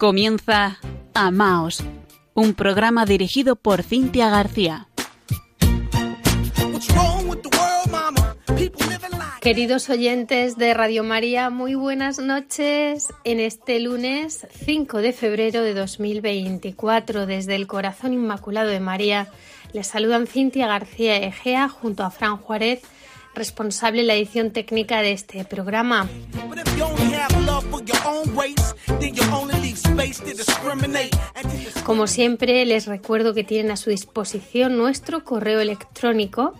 Comienza Amaos, un programa dirigido por Cintia García. Queridos oyentes de Radio María, muy buenas noches en este lunes 5 de febrero de 2024 desde el Corazón Inmaculado de María. Les saludan Cintia García Egea junto a Fran Juárez responsable de la edición técnica de este programa. Como siempre, les recuerdo que tienen a su disposición nuestro correo electrónico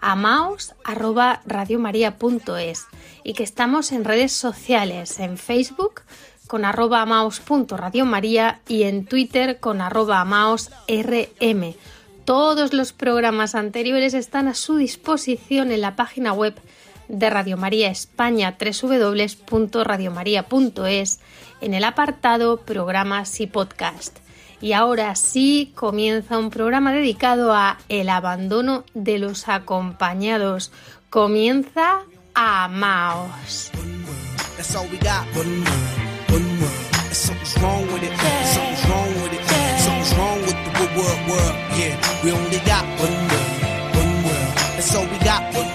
amaos@radiomaria.es y que estamos en redes sociales, en Facebook con arroba y en Twitter con arroba amaosrm. Todos los programas anteriores están a su disposición en la página web de Radio María España www.radiomaria.es en el apartado Programas y Podcast. Y ahora sí comienza un programa dedicado a el abandono de los acompañados. Comienza Amaos. so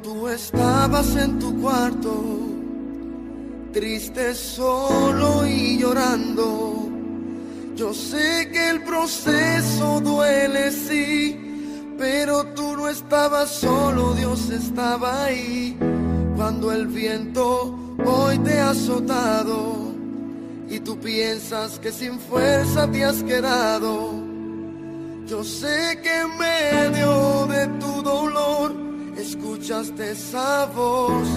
Tú estabas en tu cuarto triste, solo y llorando. Yo sé que el proceso duele, sí, pero tú no estabas solo, Dios estaba ahí. Cuando el viento hoy te ha azotado y tú piensas que sin fuerza te has quedado. Yo sé que en medio de tu dolor escuchaste esa voz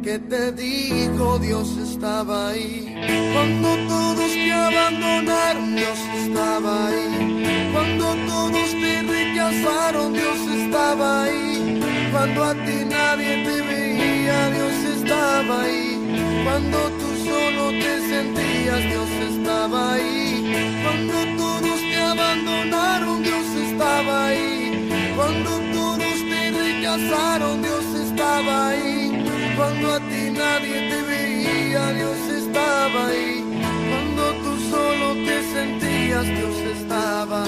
que te digo, Dios estaba ahí. Cuando todos te abandonaron, Dios estaba ahí. Cuando todos te rechazaron, Dios estaba ahí. Cuando a ti nadie te veía, Dios estaba ahí. Cuando tú solo te sentías, Dios estaba ahí. Cuando todos te abandonaron, Dios estaba ahí. Cuando rechazaron, Dios estaba ahí. Cuando a ti nadie te veía, Dios estaba ahí. Cuando tú solo te sentías, Dios estaba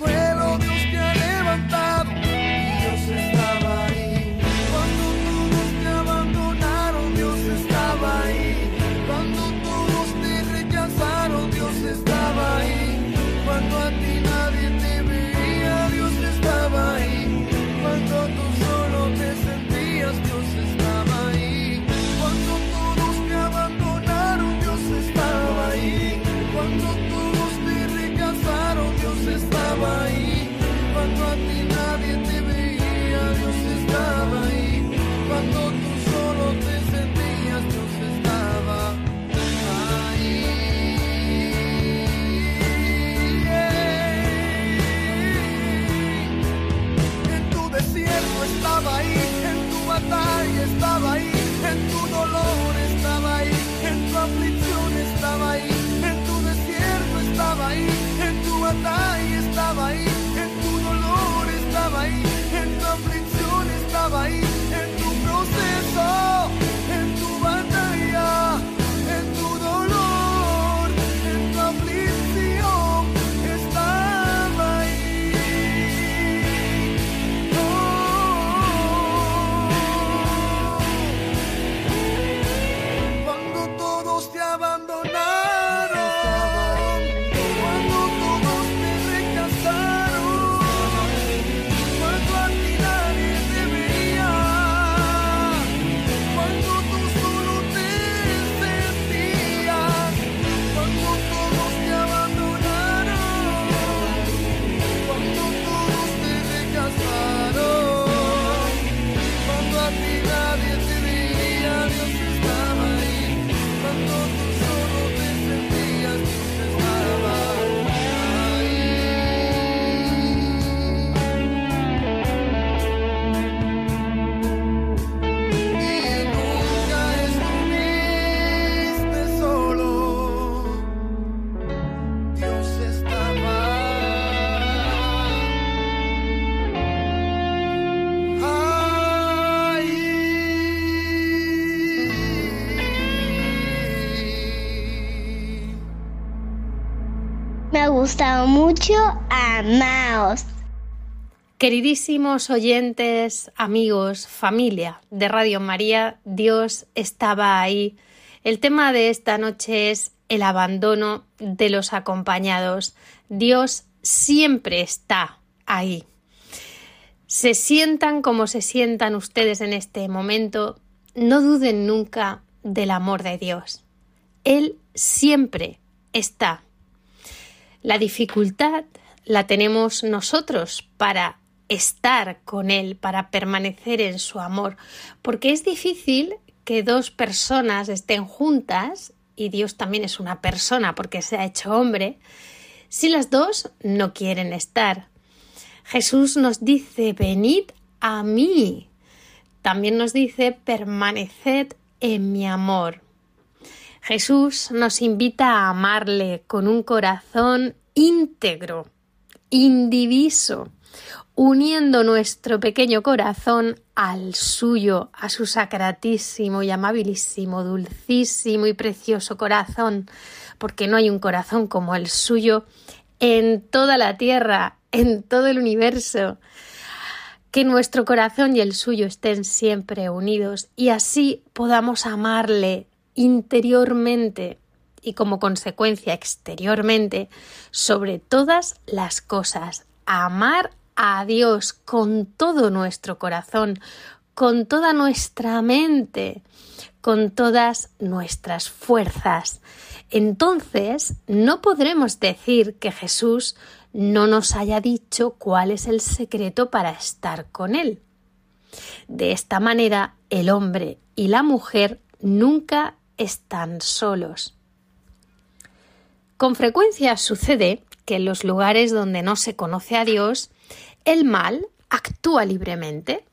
abandonaron. Mucho. Amaos. Queridísimos oyentes, amigos, familia de Radio María, Dios estaba ahí. El tema de esta noche es el abandono de los acompañados. Dios siempre está ahí. Se sientan como se sientan ustedes en este momento, no duden nunca del amor de Dios. Él siempre está. La dificultad la tenemos nosotros para estar con Él, para permanecer en su amor, porque es difícil que dos personas estén juntas, y Dios también es una persona porque se ha hecho hombre, si las dos no quieren estar. Jesús nos dice, venid a mí. También nos dice, permaneced en mi amor. Jesús nos invita a amarle con un corazón íntegro, indiviso, uniendo nuestro pequeño corazón al suyo, a su sacratísimo y amabilísimo, dulcísimo y precioso corazón, porque no hay un corazón como el suyo en toda la tierra, en todo el universo. Que nuestro corazón y el suyo estén siempre unidos y así podamos amarle interiormente y como consecuencia exteriormente sobre todas las cosas. Amar a Dios con todo nuestro corazón, con toda nuestra mente, con todas nuestras fuerzas. Entonces no podremos decir que Jesús no nos haya dicho cuál es el secreto para estar con Él. De esta manera, el hombre y la mujer nunca están solos. Con frecuencia sucede que en los lugares donde no se conoce a Dios, el mal actúa libremente.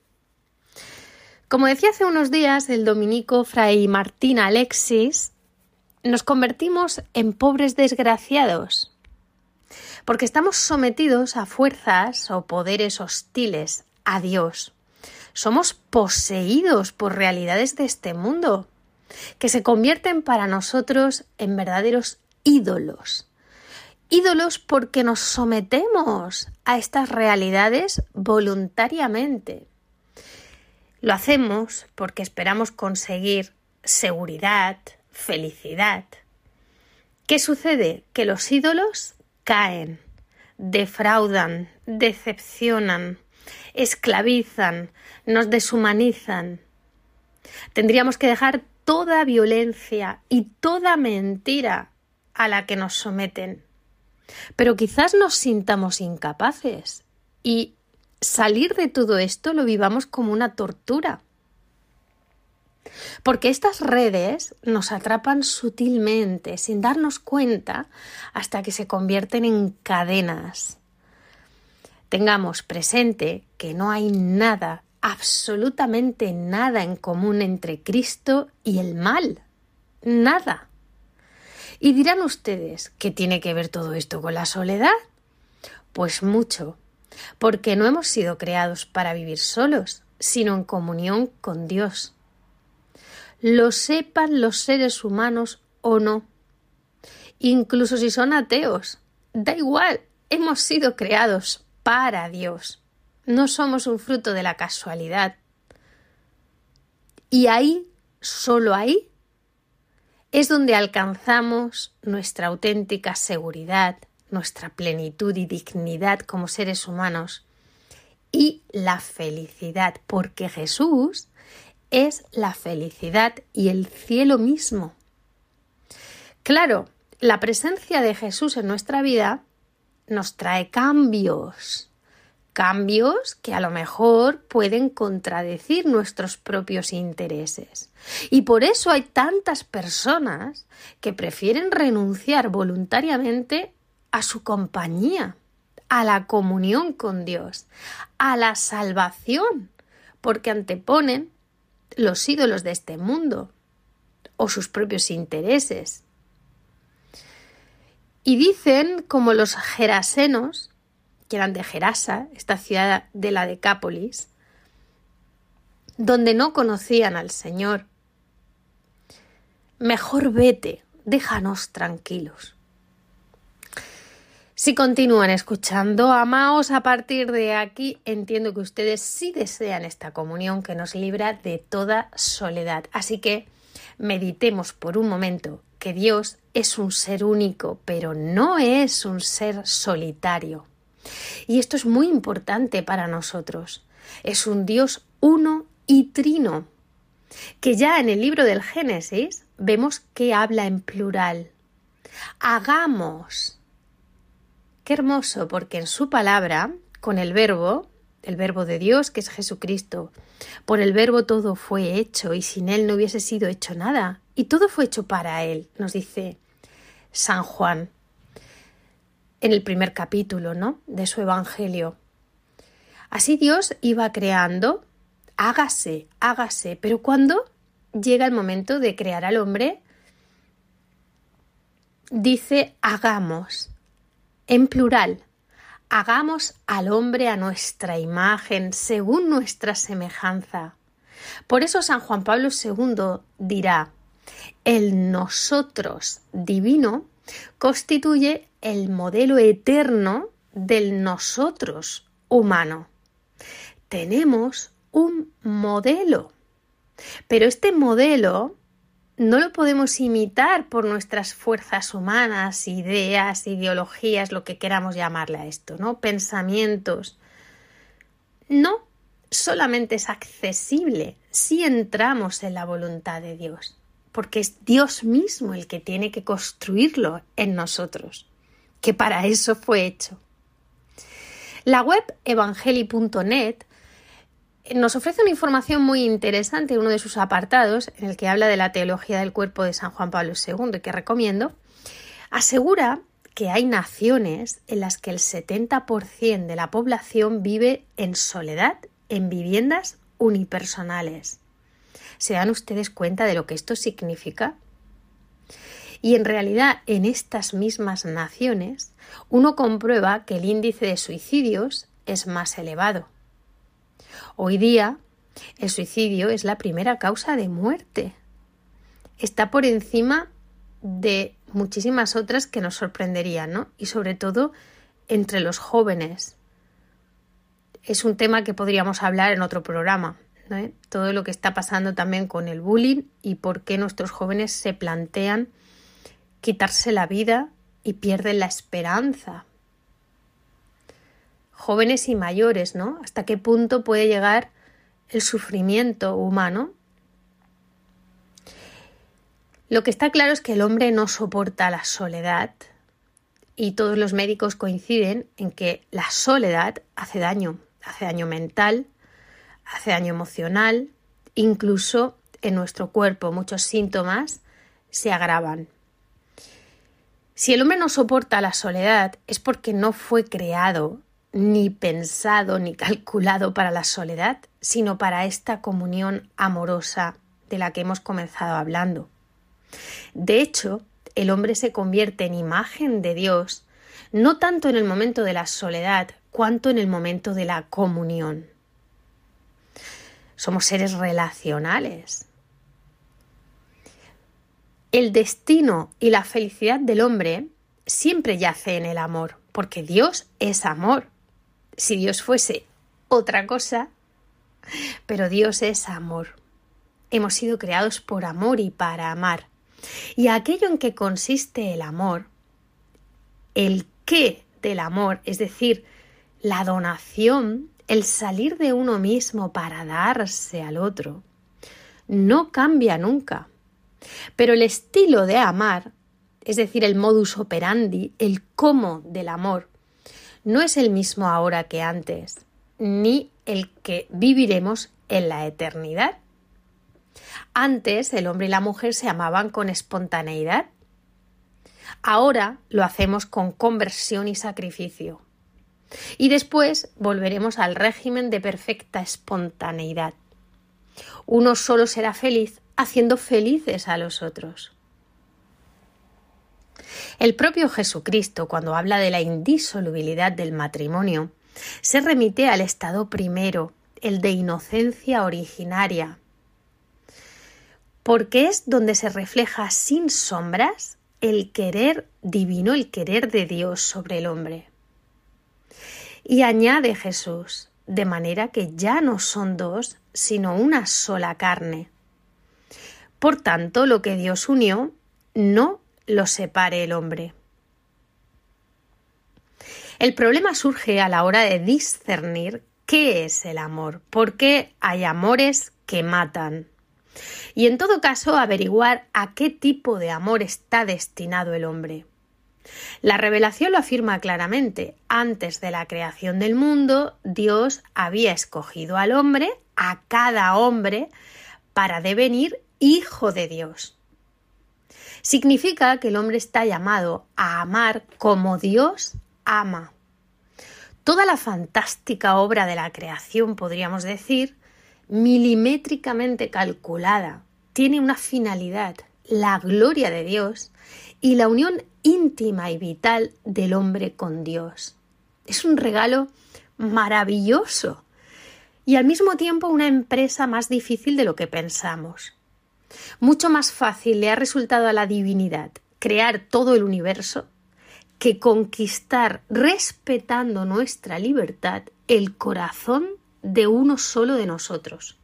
Como decía hace unos días el dominico fray Martín Alexis, nos convertimos en pobres desgraciados, porque estamos sometidos a fuerzas o poderes hostiles a Dios. Somos poseídos por realidades de este mundo que se convierten para nosotros en verdaderos ídolos. Ídolos porque nos sometemos a estas realidades voluntariamente. Lo hacemos porque esperamos conseguir seguridad, felicidad. ¿Qué sucede? Que los ídolos caen, defraudan, decepcionan, esclavizan, nos deshumanizan. Tendríamos que dejar toda violencia y toda mentira a la que nos someten. Pero quizás nos sintamos incapaces y salir de todo esto lo vivamos como una tortura. Porque estas redes nos atrapan sutilmente, sin darnos cuenta, hasta que se convierten en cadenas. Tengamos presente que no hay nada absolutamente nada en común entre Cristo y el mal. Nada. Y dirán ustedes, ¿qué tiene que ver todo esto con la soledad? Pues mucho, porque no hemos sido creados para vivir solos, sino en comunión con Dios. Lo sepan los seres humanos o no, incluso si son ateos, da igual, hemos sido creados para Dios. No somos un fruto de la casualidad. Y ahí, solo ahí, es donde alcanzamos nuestra auténtica seguridad, nuestra plenitud y dignidad como seres humanos y la felicidad, porque Jesús es la felicidad y el cielo mismo. Claro, la presencia de Jesús en nuestra vida nos trae cambios, cambios que a lo mejor pueden contradecir nuestros propios intereses. Y por eso hay tantas personas que prefieren renunciar voluntariamente a su compañía, a la comunión con Dios, a la salvación, porque anteponen los ídolos de este mundo o sus propios intereses. Y dicen, como los gerasenos, eran de Gerasa, esta ciudad de la Decápolis, donde no conocían al Señor. Mejor vete, déjanos tranquilos. Si continúan escuchando, amaos a partir de aquí, entiendo que ustedes sí desean esta comunión que nos libra de toda soledad. Así que meditemos por un momento que Dios es un ser único, pero no es un ser solitario. Y esto es muy importante para nosotros. Es un Dios uno y trino, que ya en el libro del Génesis vemos que habla en plural. Hagamos. Qué hermoso, porque en su palabra, con el verbo, el verbo de Dios, que es Jesucristo, por el verbo todo fue hecho y sin él no hubiese sido hecho nada. Y todo fue hecho para él, nos dice San Juan en el primer capítulo, ¿no? de su evangelio. Así Dios iba creando, hágase, hágase, pero cuando llega el momento de crear al hombre, dice hagamos, en plural, hagamos al hombre a nuestra imagen, según nuestra semejanza. Por eso San Juan Pablo II dirá, el nosotros divino constituye el modelo eterno del nosotros humano. Tenemos un modelo, pero este modelo no lo podemos imitar por nuestras fuerzas humanas, ideas, ideologías, lo que queramos llamarle a esto, ¿no? Pensamientos. No, solamente es accesible si entramos en la voluntad de Dios, porque es Dios mismo el que tiene que construirlo en nosotros, que para eso fue hecho. La web evangeli.net nos ofrece una información muy interesante en uno de sus apartados, en el que habla de la teología del cuerpo de San Juan Pablo II, que recomiendo. Asegura que hay naciones en las que el 70% de la población vive en soledad, en viviendas unipersonales. ¿Se dan ustedes cuenta de lo que esto significa? Y en realidad, en estas mismas naciones, uno comprueba que el índice de suicidios es más elevado. Hoy día, el suicidio es la primera causa de muerte. Está por encima de muchísimas otras que nos sorprenderían, ¿no? Y sobre todo entre los jóvenes. Es un tema que podríamos hablar en otro programa. Todo lo que está pasando también con el bullying y por qué nuestros jóvenes se plantean quitarse la vida y pierden la esperanza jóvenes y mayores, ¿no? ¿Hasta qué punto puede llegar el sufrimiento humano? Lo que está claro es que el hombre no soporta la soledad y todos los médicos coinciden en que la soledad hace daño, hace daño mental, hace daño emocional, incluso en nuestro cuerpo muchos síntomas se agravan. Si el hombre no soporta la soledad es porque no fue creado ni pensado ni calculado para la soledad, sino para esta comunión amorosa de la que hemos comenzado hablando. De hecho, el hombre se convierte en imagen de Dios no tanto en el momento de la soledad, cuanto en el momento de la comunión. Somos seres relacionales. El destino y la felicidad del hombre siempre yace en el amor, porque Dios es amor si Dios fuese otra cosa, pero Dios es amor. Hemos sido creados por amor y para amar. Y aquello en que consiste el amor, el qué del amor, es decir, la donación, el salir de uno mismo para darse al otro, no cambia nunca. Pero el estilo de amar, es decir, el modus operandi, el cómo del amor, no es el mismo ahora que antes, ni el que viviremos en la eternidad. Antes el hombre y la mujer se amaban con espontaneidad. Ahora lo hacemos con conversión y sacrificio. Y después volveremos al régimen de perfecta espontaneidad. Uno solo será feliz haciendo felices a los otros. El propio Jesucristo, cuando habla de la indisolubilidad del matrimonio, se remite al estado primero, el de inocencia originaria, porque es donde se refleja sin sombras el querer divino, el querer de Dios sobre el hombre. Y añade Jesús, de manera que ya no son dos, sino una sola carne. Por tanto, lo que Dios unió, no lo separe el hombre. El problema surge a la hora de discernir qué es el amor, porque hay amores que matan. Y en todo caso, averiguar a qué tipo de amor está destinado el hombre. La revelación lo afirma claramente. Antes de la creación del mundo, Dios había escogido al hombre, a cada hombre, para devenir hijo de Dios. Significa que el hombre está llamado a amar como Dios ama. Toda la fantástica obra de la creación, podríamos decir, milimétricamente calculada, tiene una finalidad, la gloria de Dios y la unión íntima y vital del hombre con Dios. Es un regalo maravilloso y al mismo tiempo una empresa más difícil de lo que pensamos. Mucho más fácil le ha resultado a la divinidad crear todo el universo que conquistar, respetando nuestra libertad, el corazón de uno solo de nosotros.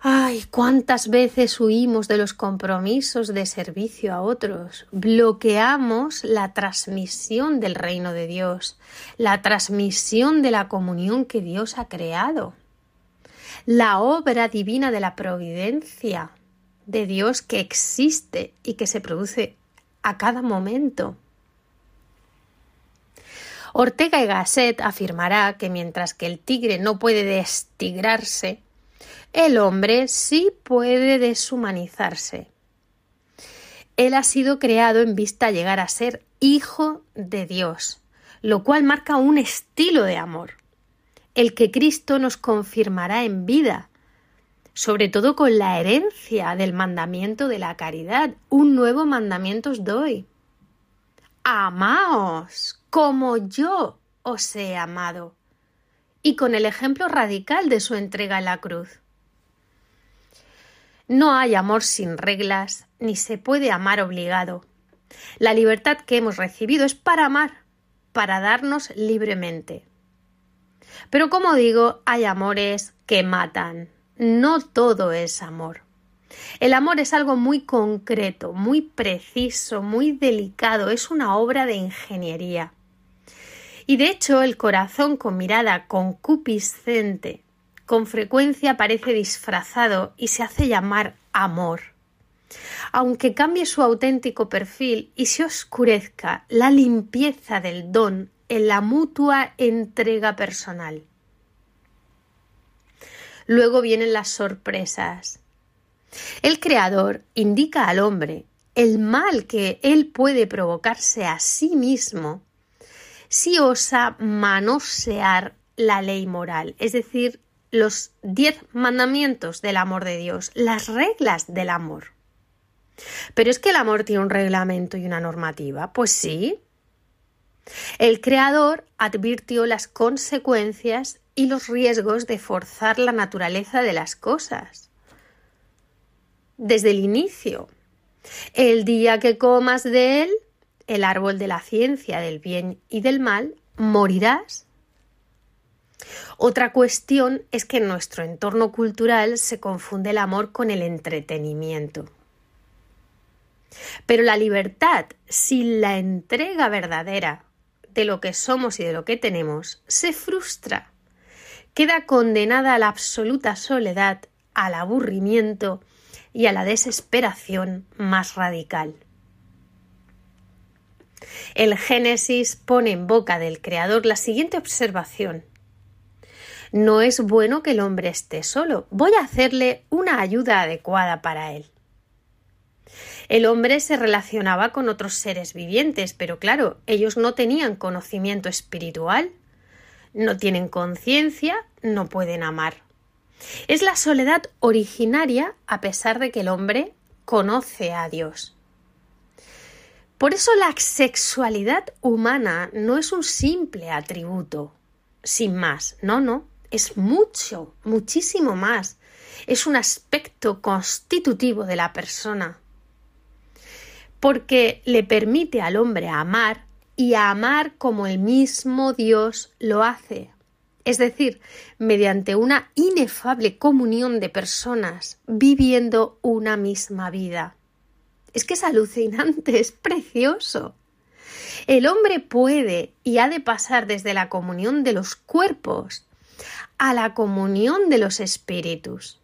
Ay, cuántas veces huimos de los compromisos de servicio a otros, bloqueamos la transmisión del reino de Dios, la transmisión de la comunión que Dios ha creado, la obra divina de la providencia de Dios que existe y que se produce a cada momento. Ortega y Gasset afirmará que mientras que el tigre no puede destigrarse, el hombre sí puede deshumanizarse. Él ha sido creado en vista a llegar a ser hijo de Dios, lo cual marca un estilo de amor, el que Cristo nos confirmará en vida, sobre todo con la herencia del mandamiento de la caridad. Un nuevo mandamiento os doy. Amaos como yo os he amado. Y con el ejemplo radical de su entrega en la cruz. No hay amor sin reglas, ni se puede amar obligado. La libertad que hemos recibido es para amar, para darnos libremente. Pero como digo, hay amores que matan. No todo es amor. El amor es algo muy concreto, muy preciso, muy delicado, es una obra de ingeniería. Y de hecho el corazón con mirada concupiscente con frecuencia parece disfrazado y se hace llamar amor. Aunque cambie su auténtico perfil y se oscurezca la limpieza del don en la mutua entrega personal. Luego vienen las sorpresas. El Creador indica al hombre el mal que él puede provocarse a sí mismo si osa manosear la ley moral, es decir, los diez mandamientos del amor de Dios, las reglas del amor. Pero es que el amor tiene un reglamento y una normativa. Pues sí. El Creador advirtió las consecuencias y los riesgos de forzar la naturaleza de las cosas. Desde el inicio. El día que comas de él, el árbol de la ciencia del bien y del mal, morirás otra cuestión es que en nuestro entorno cultural se confunde el amor con el entretenimiento. Pero la libertad, sin la entrega verdadera de lo que somos y de lo que tenemos, se frustra. Queda condenada a la absoluta soledad, al aburrimiento y a la desesperación más radical. El Génesis pone en boca del Creador la siguiente observación no es bueno que el hombre esté solo. Voy a hacerle una ayuda adecuada para él. El hombre se relacionaba con otros seres vivientes, pero claro, ellos no tenían conocimiento espiritual, no tienen conciencia, no pueden amar. Es la soledad originaria a pesar de que el hombre conoce a Dios. Por eso la sexualidad humana no es un simple atributo, sin más, no, no es mucho, muchísimo más. Es un aspecto constitutivo de la persona. Porque le permite al hombre amar y amar como el mismo Dios lo hace. Es decir, mediante una inefable comunión de personas viviendo una misma vida. Es que es alucinante, es precioso. El hombre puede y ha de pasar desde la comunión de los cuerpos a la comunión de los espíritus.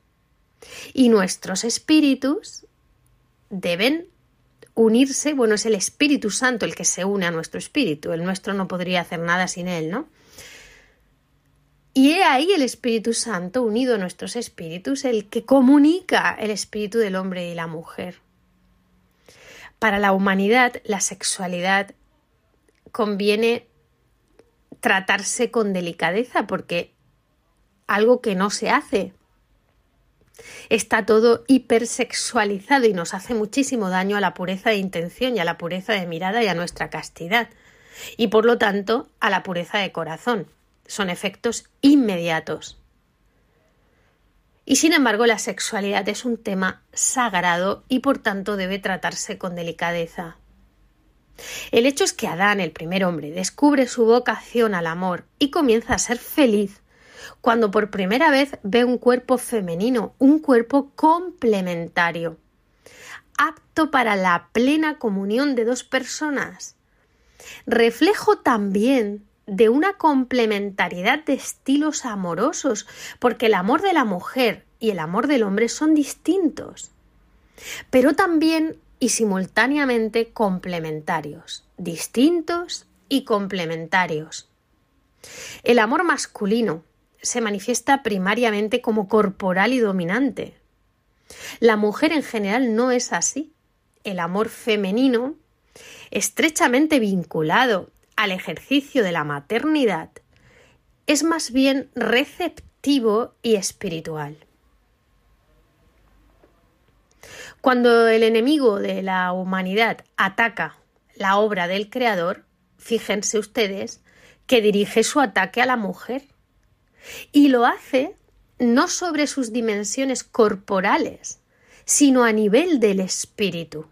Y nuestros espíritus deben unirse, bueno, es el Espíritu Santo el que se une a nuestro espíritu, el nuestro no podría hacer nada sin él, ¿no? Y he ahí el Espíritu Santo unido a nuestros espíritus, el que comunica el espíritu del hombre y la mujer. Para la humanidad, la sexualidad conviene tratarse con delicadeza porque algo que no se hace Está todo hipersexualizado y nos hace muchísimo daño a la pureza de intención y a la pureza de mirada y a nuestra castidad. Y por lo tanto a la pureza de corazón. Son efectos inmediatos. Y sin embargo la sexualidad es un tema sagrado y por tanto debe tratarse con delicadeza. El hecho es que Adán, el primer hombre, descubre su vocación al amor y comienza a ser feliz cuando por primera vez ve un cuerpo femenino, un cuerpo complementario, apto para la plena comunión de dos personas, reflejo también de una complementariedad de estilos amorosos, porque el amor de la mujer y el amor del hombre son distintos, pero también y simultáneamente complementarios, distintos y complementarios. El amor masculino se manifiesta primariamente como corporal y dominante. La mujer en general no es así. El amor femenino, estrechamente vinculado al ejercicio de la maternidad, es más bien receptivo y espiritual. Cuando el enemigo de la humanidad ataca la obra del Creador, fíjense ustedes que dirige su ataque a la mujer. Y lo hace no sobre sus dimensiones corporales, sino a nivel del espíritu.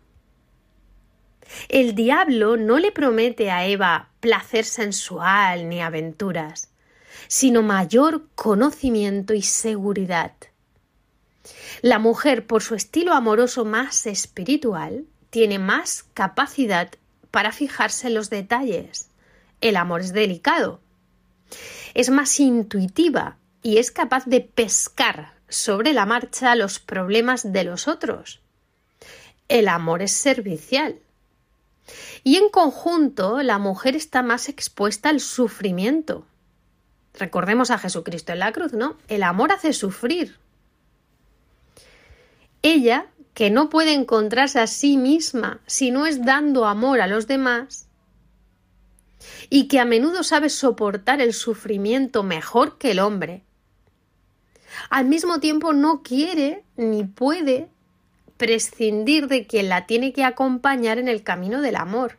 El diablo no le promete a Eva placer sensual ni aventuras, sino mayor conocimiento y seguridad. La mujer, por su estilo amoroso más espiritual, tiene más capacidad para fijarse en los detalles. El amor es delicado, es más intuitiva y es capaz de pescar sobre la marcha los problemas de los otros. El amor es servicial. Y en conjunto, la mujer está más expuesta al sufrimiento. Recordemos a Jesucristo en la cruz, ¿no? El amor hace sufrir. Ella, que no puede encontrarse a sí misma si no es dando amor a los demás, y que a menudo sabe soportar el sufrimiento mejor que el hombre, al mismo tiempo no quiere ni puede prescindir de quien la tiene que acompañar en el camino del amor.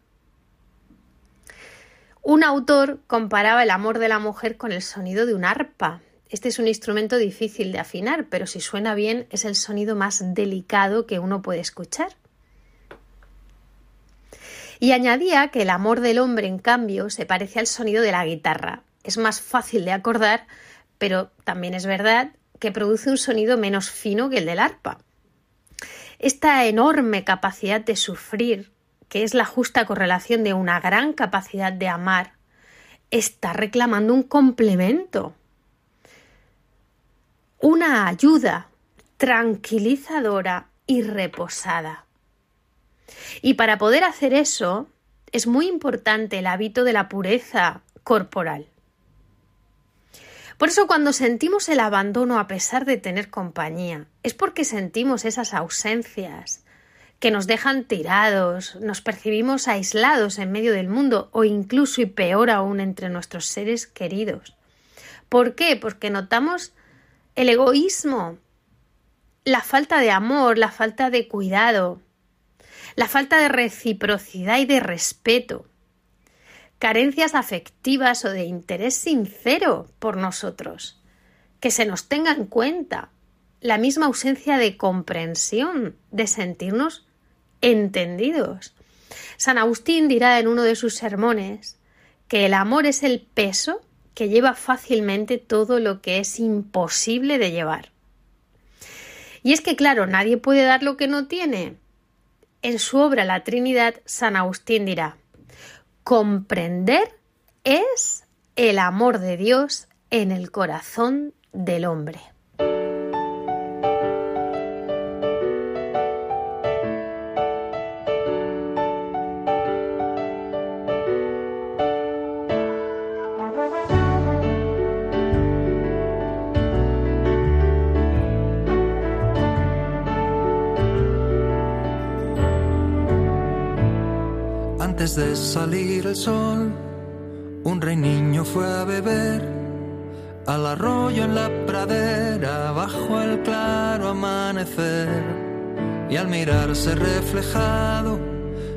Un autor comparaba el amor de la mujer con el sonido de un arpa. Este es un instrumento difícil de afinar, pero si suena bien es el sonido más delicado que uno puede escuchar. Y añadía que el amor del hombre, en cambio, se parece al sonido de la guitarra. Es más fácil de acordar, pero también es verdad que produce un sonido menos fino que el del arpa. Esta enorme capacidad de sufrir, que es la justa correlación de una gran capacidad de amar, está reclamando un complemento, una ayuda tranquilizadora y reposada. Y para poder hacer eso es muy importante el hábito de la pureza corporal. Por eso cuando sentimos el abandono a pesar de tener compañía, es porque sentimos esas ausencias que nos dejan tirados, nos percibimos aislados en medio del mundo o incluso y peor aún entre nuestros seres queridos. ¿Por qué? Porque notamos el egoísmo, la falta de amor, la falta de cuidado, la falta de reciprocidad y de respeto, carencias afectivas o de interés sincero por nosotros, que se nos tenga en cuenta, la misma ausencia de comprensión, de sentirnos entendidos. San Agustín dirá en uno de sus sermones que el amor es el peso que lleva fácilmente todo lo que es imposible de llevar. Y es que, claro, nadie puede dar lo que no tiene. En su obra La Trinidad, San Agustín dirá, comprender es el amor de Dios en el corazón del hombre. De salir el sol, un rey niño fue a beber al arroyo en la pradera bajo el claro amanecer. Y al mirarse reflejado,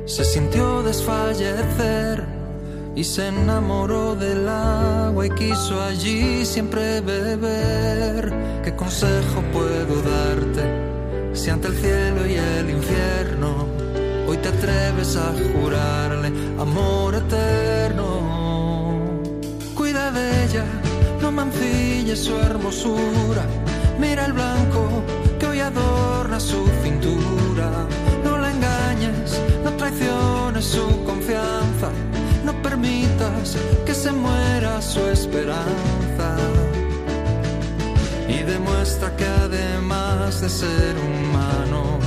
se sintió desfallecer y se enamoró del agua y quiso allí siempre beber. ¿Qué consejo puedo darte si ante el cielo a jurarle amor eterno? Cuida de ella, no mancilles su hermosura. Mira el blanco que hoy adorna su cintura. No la engañes, no traiciones su confianza. No permitas que se muera su esperanza. Y demuestra que además de ser humano,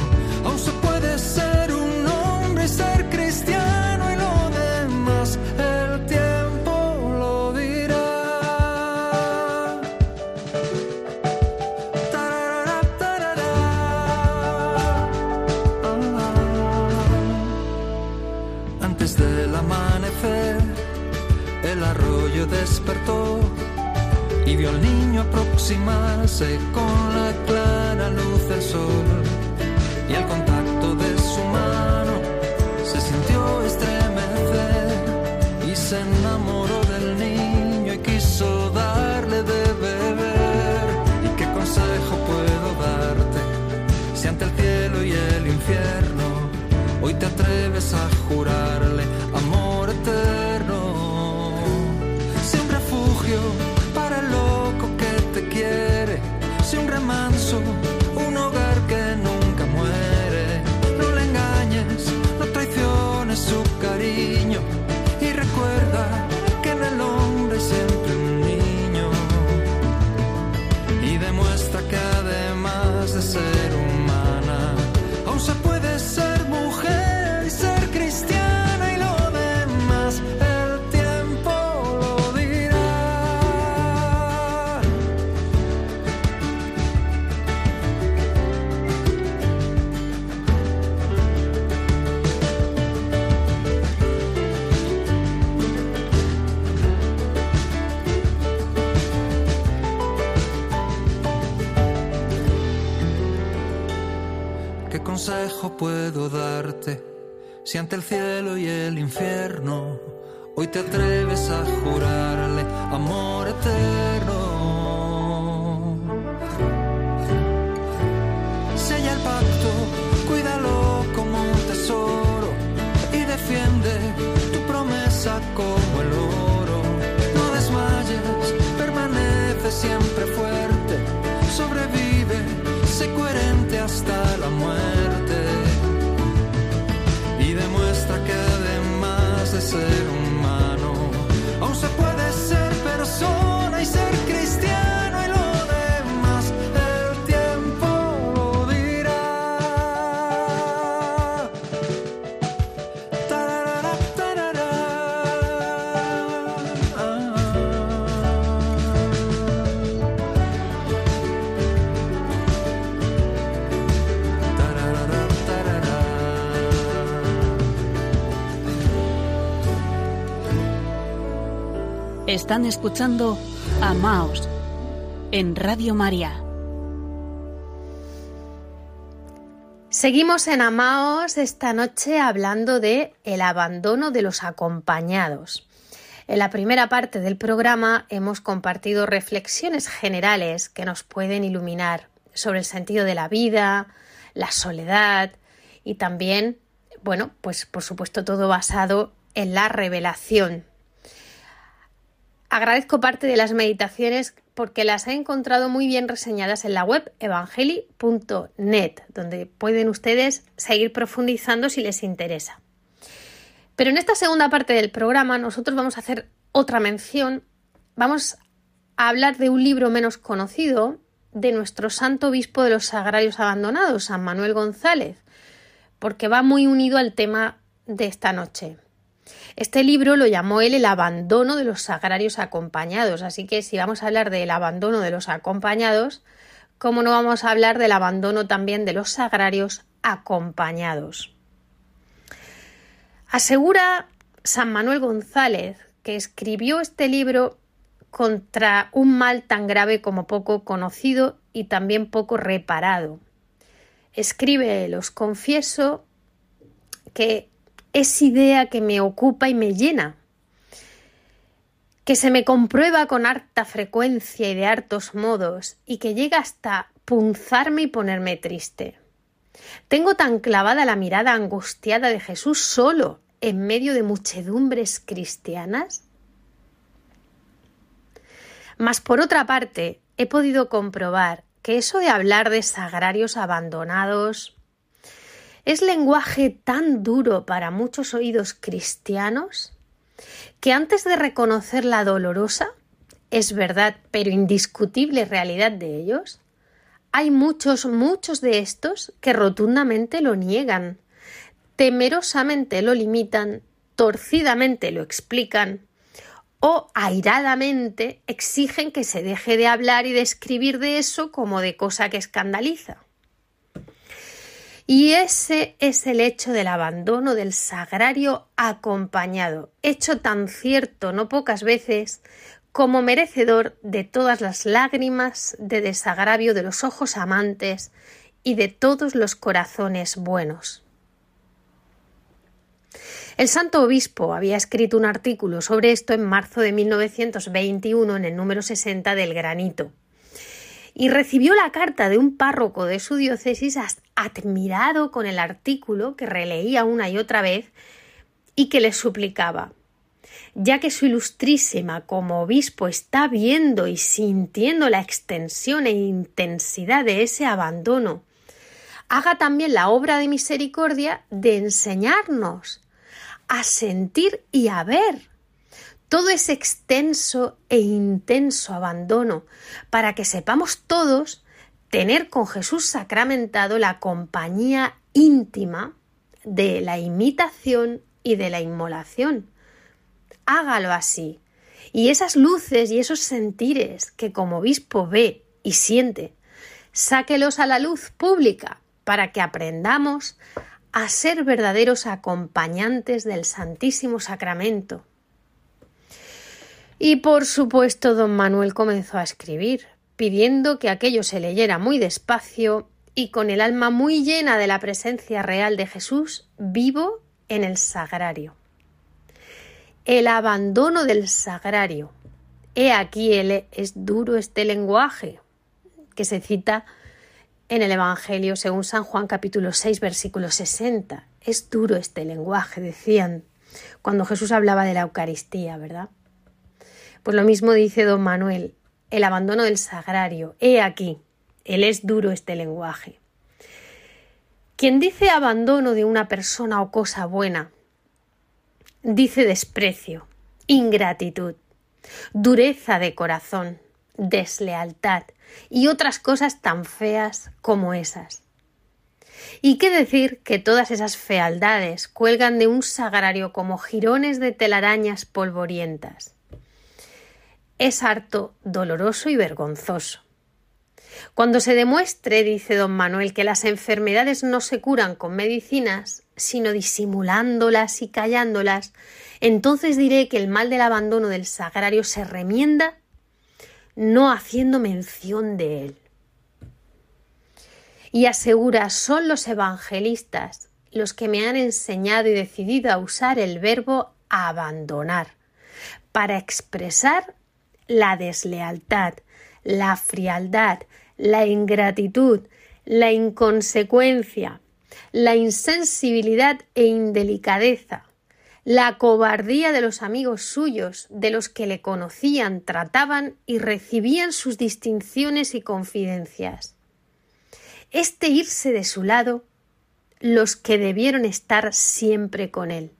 ser cristiano y lo demás el tiempo lo dirá. Tarara. Ah. Antes del amanecer, el arroyo despertó y vio al niño aproximarse con la clara luz del sol. Y al se enamoró del niño y quiso darle de beber. ¿Y qué consejo puedo darte si ante el cielo y el infierno hoy te atreves a jurarle ser humana, aún se puede puedo darte si ante el cielo y el infierno hoy te atreves a jurarle amor eterno? Sella el pacto, cuídalo como un tesoro y defiende tu promesa como el oro. No desmayes, permanece siempre fuerte, sobrevive, sé coherente hasta la muerte además Están escuchando Amaos en Radio María. Seguimos en Amaos esta noche hablando de el abandono de los acompañados. En la primera parte del programa hemos compartido reflexiones generales que nos pueden iluminar sobre el sentido de la vida, la soledad y también bueno, pues por supuesto todo basado en la revelación. Agradezco parte de las meditaciones porque las he encontrado muy bien reseñadas en la web evangeli.net, donde pueden ustedes seguir profundizando si les interesa. Pero en esta segunda parte del programa nosotros vamos a hacer otra mención. Vamos a hablar de un libro menos conocido de nuestro santo obispo de los sagrarios abandonados, San Manuel González, porque va muy unido al tema de esta noche. Este libro lo llamó él el abandono de los sagrarios acompañados, así que si vamos a hablar del abandono de los acompañados, ¿cómo no vamos a hablar del abandono también de los sagrarios acompañados? Asegura San Manuel González que escribió este libro contra un mal tan grave como poco conocido y también poco reparado. Escribe, los confieso, que es idea que me ocupa y me llena, que se me comprueba con harta frecuencia y de hartos modos, y que llega hasta punzarme y ponerme triste. Tengo tan clavada la mirada angustiada de Jesús solo en medio de muchedumbres cristianas mas por otra parte, he podido comprobar que eso de hablar de sagrarios abandonados es lenguaje tan duro para muchos oídos cristianos que antes de reconocer la dolorosa, es verdad, pero indiscutible realidad de ellos, hay muchos, muchos de estos que rotundamente lo niegan, temerosamente lo limitan, torcidamente lo explican, o airadamente exigen que se deje de hablar y de escribir de eso como de cosa que escandaliza. Y ese es el hecho del abandono del sagrario acompañado, hecho tan cierto no pocas veces como merecedor de todas las lágrimas de desagravio de los ojos amantes y de todos los corazones buenos. El santo obispo había escrito un artículo sobre esto en marzo de 1921 en el número 60 del Granito y recibió la carta de un párroco de su diócesis admirado con el artículo que releía una y otra vez y que le suplicaba ya que su ilustrísima como obispo está viendo y sintiendo la extensión e intensidad de ese abandono, haga también la obra de misericordia de enseñarnos a sentir y a ver todo ese extenso e intenso abandono para que sepamos todos tener con Jesús sacramentado la compañía íntima de la imitación y de la inmolación. Hágalo así. Y esas luces y esos sentires que como obispo ve y siente, sáquelos a la luz pública para que aprendamos a ser verdaderos acompañantes del Santísimo Sacramento. Y por supuesto don Manuel comenzó a escribir, pidiendo que aquello se leyera muy despacio y con el alma muy llena de la presencia real de Jesús vivo en el sagrario. El abandono del sagrario. He aquí el, es duro este lenguaje que se cita en el Evangelio según San Juan capítulo 6 versículo 60. Es duro este lenguaje, decían, cuando Jesús hablaba de la Eucaristía, ¿verdad? Pues lo mismo dice don Manuel, el abandono del sagrario. He aquí, él es duro este lenguaje. Quien dice abandono de una persona o cosa buena, dice desprecio, ingratitud, dureza de corazón, deslealtad, y otras cosas tan feas como esas. ¿Y qué decir que todas esas fealdades cuelgan de un sagrario como jirones de telarañas polvorientas? Es harto doloroso y vergonzoso. Cuando se demuestre, dice don Manuel, que las enfermedades no se curan con medicinas, sino disimulándolas y callándolas, entonces diré que el mal del abandono del sagrario se remienda no haciendo mención de él. Y asegura, son los evangelistas los que me han enseñado y decidido a usar el verbo abandonar para expresar la deslealtad, la frialdad, la ingratitud, la inconsecuencia, la insensibilidad e indelicadeza, la cobardía de los amigos suyos, de los que le conocían, trataban y recibían sus distinciones y confidencias. Este irse de su lado, los que debieron estar siempre con él.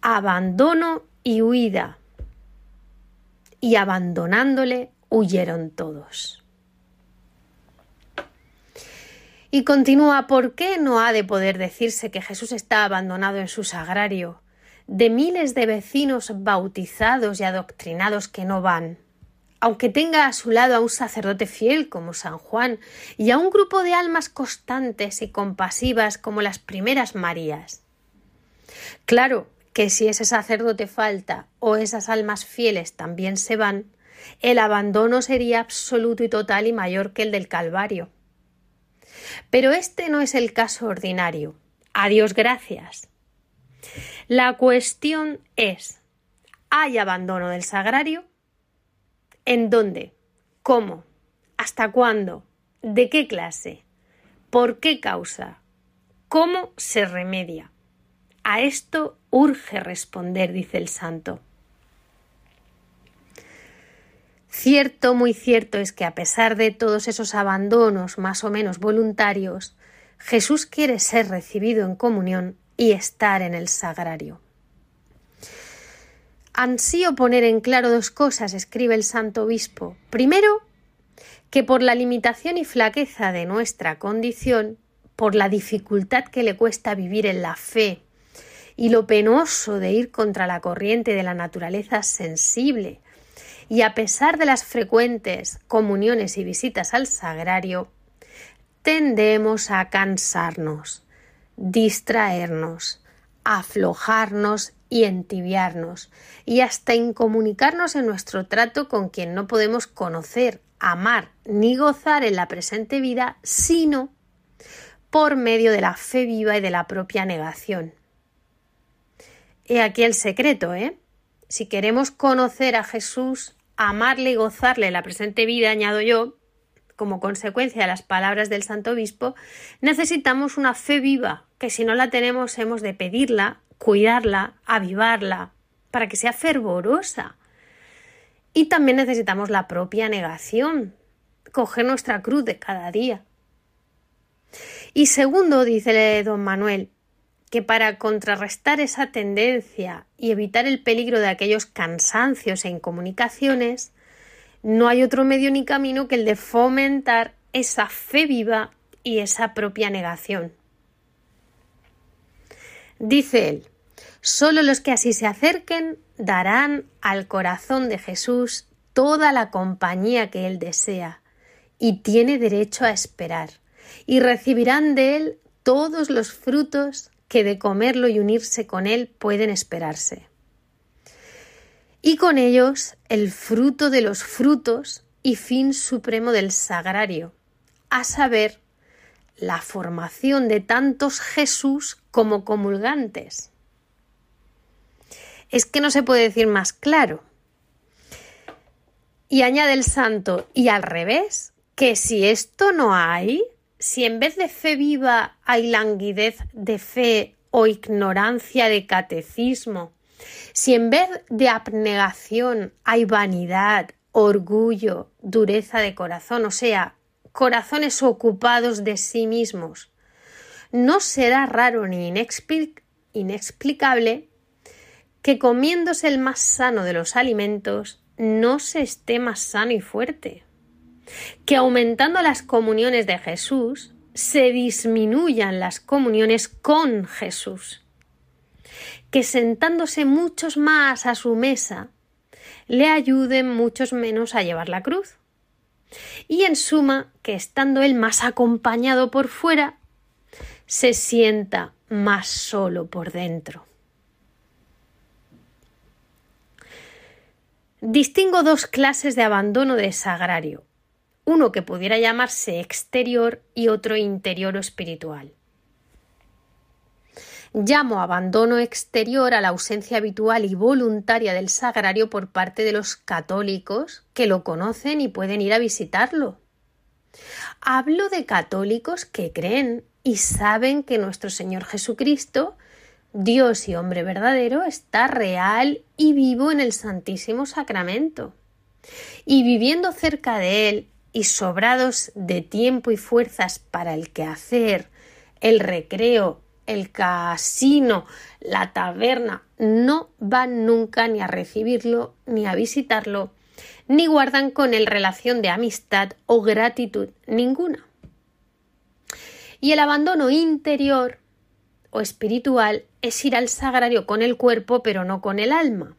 Abandono y huida. Y abandonándole, huyeron todos. Y continúa, ¿por qué no ha de poder decirse que Jesús está abandonado en su sagrario, de miles de vecinos bautizados y adoctrinados que no van? Aunque tenga a su lado a un sacerdote fiel como San Juan y a un grupo de almas constantes y compasivas como las primeras Marías. Claro que si ese sacerdote falta o esas almas fieles también se van, el abandono sería absoluto y total y mayor que el del Calvario. Pero este no es el caso ordinario. A Dios gracias. La cuestión es, ¿hay abandono del sagrario? ¿En dónde? ¿Cómo? ¿Hasta cuándo? ¿De qué clase? ¿Por qué causa? ¿Cómo se remedia? A esto urge responder, dice el santo. Cierto, muy cierto es que a pesar de todos esos abandonos más o menos voluntarios, Jesús quiere ser recibido en comunión y estar en el sagrario. Ansío poner en claro dos cosas, escribe el santo obispo. Primero, que por la limitación y flaqueza de nuestra condición, por la dificultad que le cuesta vivir en la fe y lo penoso de ir contra la corriente de la naturaleza sensible, y a pesar de las frecuentes comuniones y visitas al sagrario, tendemos a cansarnos, distraernos, aflojarnos y entibiarnos, y hasta incomunicarnos en nuestro trato con quien no podemos conocer, amar ni gozar en la presente vida, sino por medio de la fe viva y de la propia negación. He aquí el secreto, ¿eh? Si queremos conocer a Jesús, amarle y gozarle la presente vida, añado yo, como consecuencia de las palabras del Santo Obispo, necesitamos una fe viva, que si no la tenemos hemos de pedirla, cuidarla, avivarla, para que sea fervorosa. Y también necesitamos la propia negación, coger nuestra cruz de cada día. Y segundo, dice don Manuel, que para contrarrestar esa tendencia y evitar el peligro de aquellos cansancios e incomunicaciones, no hay otro medio ni camino que el de fomentar esa fe viva y esa propia negación. Dice él, solo los que así se acerquen darán al corazón de Jesús toda la compañía que él desea y tiene derecho a esperar, y recibirán de él todos los frutos que de comerlo y unirse con él pueden esperarse. Y con ellos el fruto de los frutos y fin supremo del sagrario, a saber, la formación de tantos Jesús como comulgantes. Es que no se puede decir más claro. Y añade el santo, y al revés, que si esto no hay, si en vez de fe viva hay languidez de fe o ignorancia de catecismo, si en vez de abnegación hay vanidad, orgullo, dureza de corazón, o sea, corazones ocupados de sí mismos, no será raro ni inexplicable que comiéndose el más sano de los alimentos no se esté más sano y fuerte que aumentando las comuniones de Jesús, se disminuyan las comuniones con Jesús, que sentándose muchos más a su mesa, le ayuden muchos menos a llevar la cruz. Y en suma, que estando él más acompañado por fuera, se sienta más solo por dentro. Distingo dos clases de abandono de sagrario, uno que pudiera llamarse exterior y otro interior o espiritual. Llamo abandono exterior a la ausencia habitual y voluntaria del sagrario por parte de los católicos que lo conocen y pueden ir a visitarlo. Hablo de católicos que creen y saben que nuestro Señor Jesucristo, Dios y hombre verdadero, está real y vivo en el Santísimo Sacramento. Y viviendo cerca de Él y sobrados de tiempo y fuerzas para el quehacer, el recreo, el casino, la taberna, no van nunca ni a recibirlo ni a visitarlo, ni guardan con él relación de amistad o gratitud ninguna. Y el abandono interior o espiritual es ir al sagrario con el cuerpo pero no con el alma.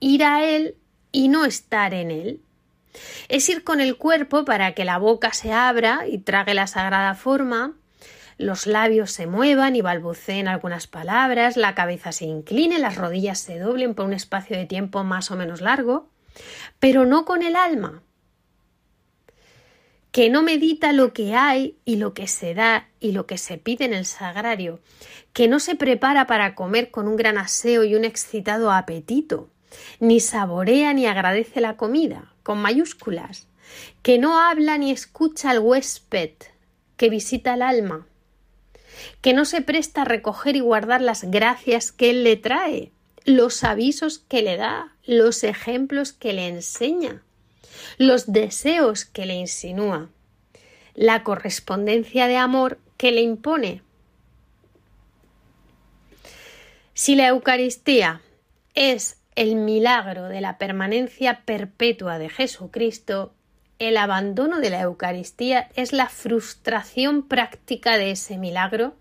Ir a él y no estar en él. Es ir con el cuerpo para que la boca se abra y trague la sagrada forma, los labios se muevan y balbuceen algunas palabras, la cabeza se incline, las rodillas se doblen por un espacio de tiempo más o menos largo, pero no con el alma, que no medita lo que hay y lo que se da y lo que se pide en el sagrario, que no se prepara para comer con un gran aseo y un excitado apetito, ni saborea ni agradece la comida, con mayúsculas, que no habla ni escucha al huésped que visita el alma, que no se presta a recoger y guardar las gracias que él le trae, los avisos que le da, los ejemplos que le enseña, los deseos que le insinúa, la correspondencia de amor que le impone. Si la Eucaristía es el milagro de la permanencia perpetua de Jesucristo, el abandono de la Eucaristía es la frustración práctica de ese milagro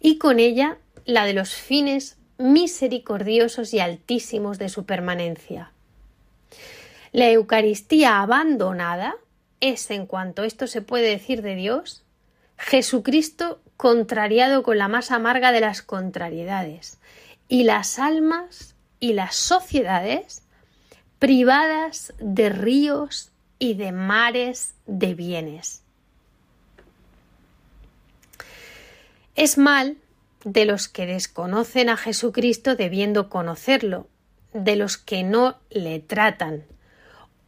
y con ella la de los fines misericordiosos y altísimos de su permanencia. La Eucaristía abandonada es, en cuanto esto se puede decir de Dios, Jesucristo contrariado con la más amarga de las contrariedades, y las almas y las sociedades privadas de ríos y de mares de bienes. Es mal de los que desconocen a Jesucristo debiendo conocerlo, de los que no le tratan,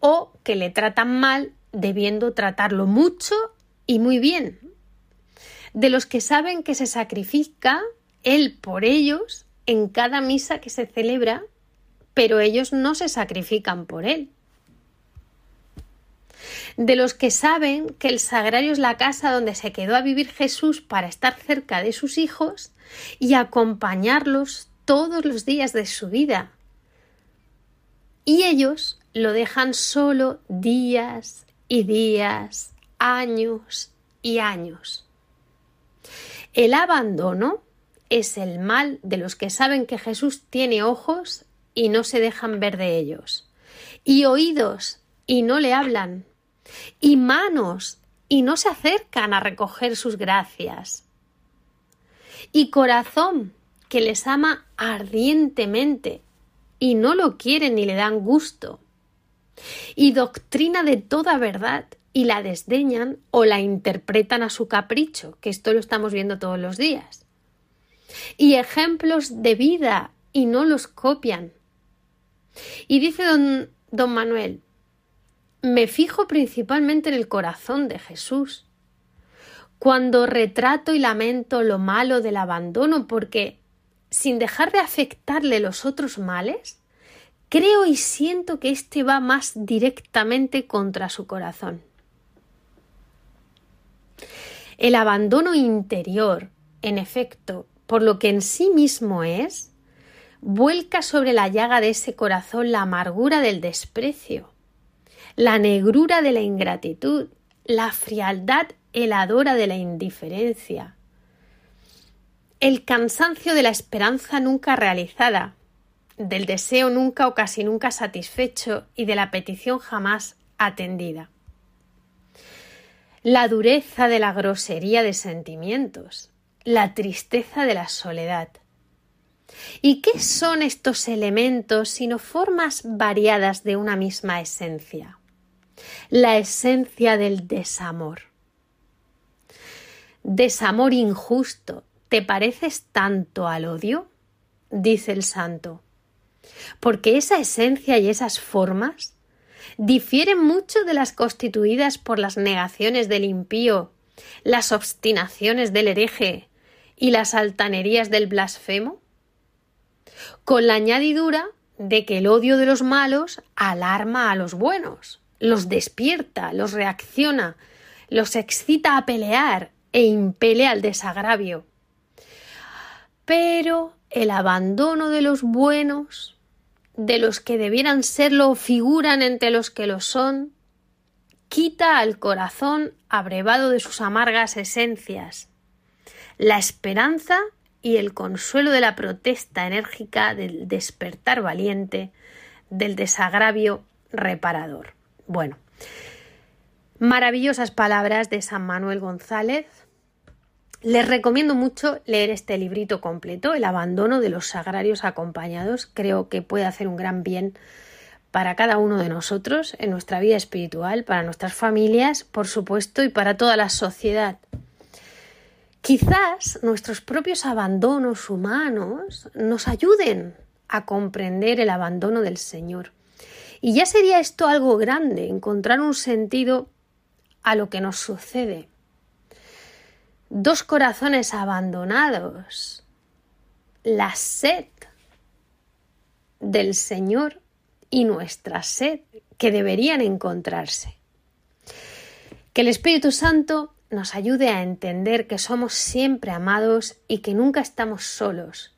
o que le tratan mal debiendo tratarlo mucho y muy bien, de los que saben que se sacrifica Él por ellos en cada misa que se celebra, pero ellos no se sacrifican por Él de los que saben que el sagrario es la casa donde se quedó a vivir Jesús para estar cerca de sus hijos y acompañarlos todos los días de su vida. Y ellos lo dejan solo días y días, años y años. El abandono es el mal de los que saben que Jesús tiene ojos y no se dejan ver de ellos, y oídos y no le hablan, y manos y no se acercan a recoger sus gracias. Y corazón que les ama ardientemente y no lo quieren ni le dan gusto. Y doctrina de toda verdad y la desdeñan o la interpretan a su capricho, que esto lo estamos viendo todos los días. Y ejemplos de vida y no los copian. Y dice don, don Manuel, me fijo principalmente en el corazón de Jesús. Cuando retrato y lamento lo malo del abandono, porque, sin dejar de afectarle los otros males, creo y siento que éste va más directamente contra su corazón. El abandono interior, en efecto, por lo que en sí mismo es, vuelca sobre la llaga de ese corazón la amargura del desprecio, la negrura de la ingratitud, la frialdad heladora de la indiferencia, el cansancio de la esperanza nunca realizada, del deseo nunca o casi nunca satisfecho y de la petición jamás atendida. La dureza de la grosería de sentimientos, la tristeza de la soledad. ¿Y qué son estos elementos sino formas variadas de una misma esencia? la esencia del desamor. Desamor injusto, ¿te pareces tanto al odio? dice el santo. Porque esa esencia y esas formas difieren mucho de las constituidas por las negaciones del impío las obstinaciones del hereje y las altanerías del blasfemo? Con la añadidura de que el odio de los malos alarma a los buenos, los despierta, los reacciona, los excita a pelear e impele al desagravio. Pero el abandono de los buenos, de los que debieran serlo o figuran entre los que lo son, quita al corazón abrevado de sus amargas esencias, la esperanza y el consuelo de la protesta enérgica del despertar valiente, del desagravio reparador. Bueno, maravillosas palabras de San Manuel González. Les recomiendo mucho leer este librito completo, El abandono de los sagrarios acompañados. Creo que puede hacer un gran bien para cada uno de nosotros en nuestra vida espiritual, para nuestras familias, por supuesto, y para toda la sociedad. Quizás nuestros propios abandonos humanos nos ayuden a comprender el abandono del Señor. Y ya sería esto algo grande, encontrar un sentido a lo que nos sucede. Dos corazones abandonados, la sed del Señor y nuestra sed que deberían encontrarse. Que el Espíritu Santo nos ayude a entender que somos siempre amados y que nunca estamos solos,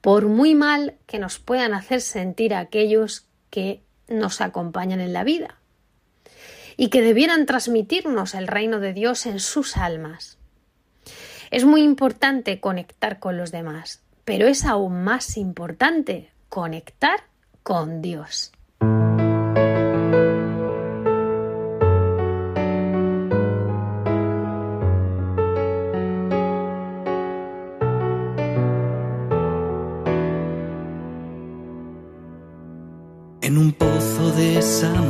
por muy mal que nos puedan hacer sentir aquellos que nos acompañan en la vida, y que debieran transmitirnos el reino de Dios en sus almas. Es muy importante conectar con los demás, pero es aún más importante conectar con Dios. sama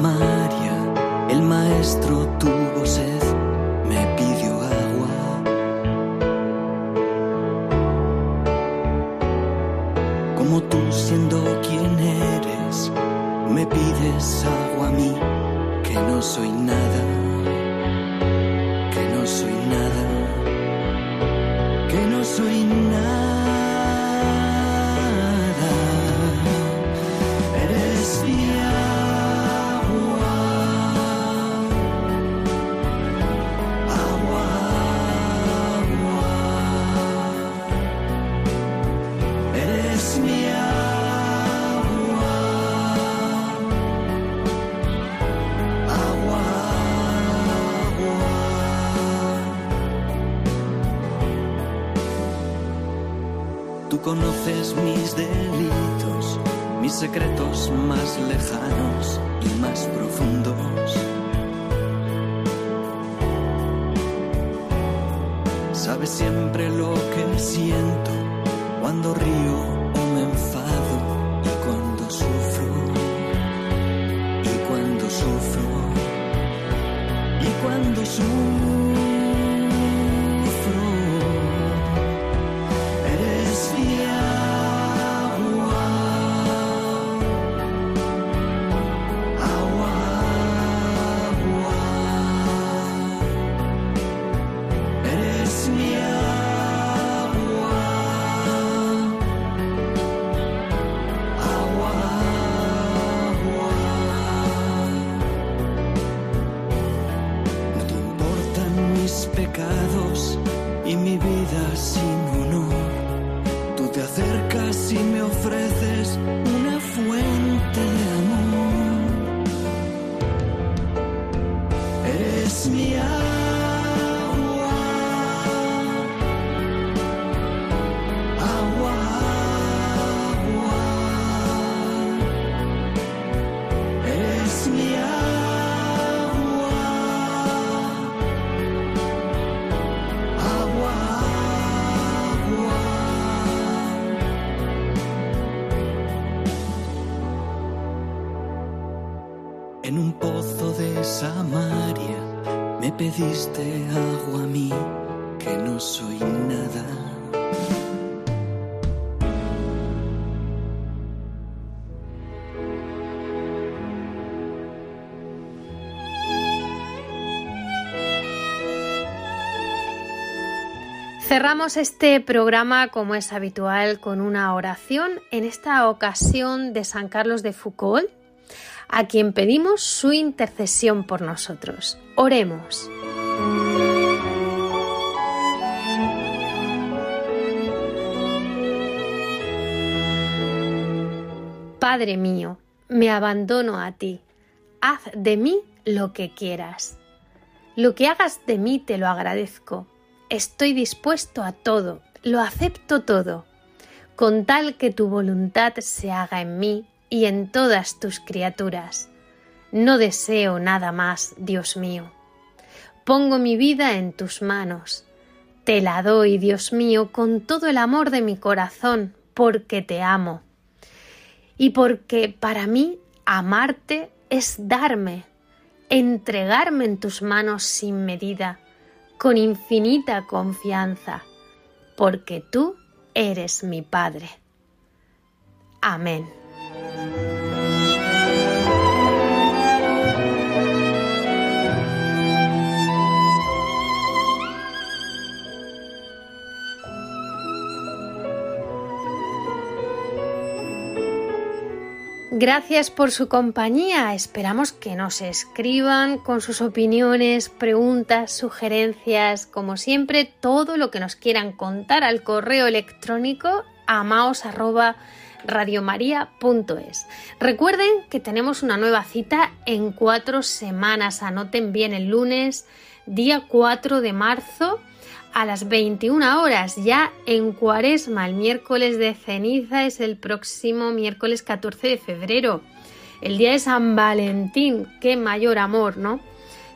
agua a mí, que no soy nada. Cerramos este programa como es habitual con una oración, en esta ocasión de San Carlos de Foucault, a quien pedimos su intercesión por nosotros. Oremos. Padre mío, me abandono a ti. Haz de mí lo que quieras. Lo que hagas de mí te lo agradezco. Estoy dispuesto a todo, lo acepto todo, con tal que tu voluntad se haga en mí y en todas tus criaturas. No deseo nada más, Dios mío. Pongo mi vida en tus manos. Te la doy, Dios mío, con todo el amor de mi corazón, porque te amo. Y porque para mí amarte es darme, entregarme en tus manos sin medida, con infinita confianza, porque tú eres mi Padre. Amén. Gracias por su compañía. Esperamos que nos escriban con sus opiniones, preguntas, sugerencias, como siempre, todo lo que nos quieran contar al correo electrónico amaos@radiomaria.es. Recuerden que tenemos una nueva cita en cuatro semanas. Anoten bien el lunes, día 4 de marzo a las 21 horas, ya en cuaresma. El miércoles de ceniza es el próximo miércoles 14 de febrero. El día de San Valentín, qué mayor amor, ¿no?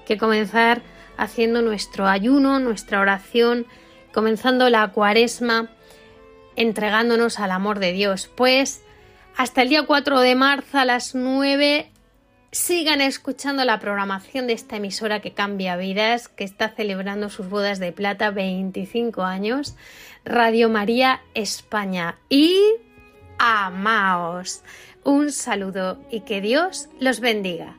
Que comenzar haciendo nuestro ayuno, nuestra oración, comenzando la cuaresma, entregándonos al amor de Dios. Pues hasta el día 4 de marzo a las 9 Sigan escuchando la programación de esta emisora que cambia vidas, que está celebrando sus bodas de plata 25 años, Radio María España. Y amaos. Un saludo y que Dios los bendiga.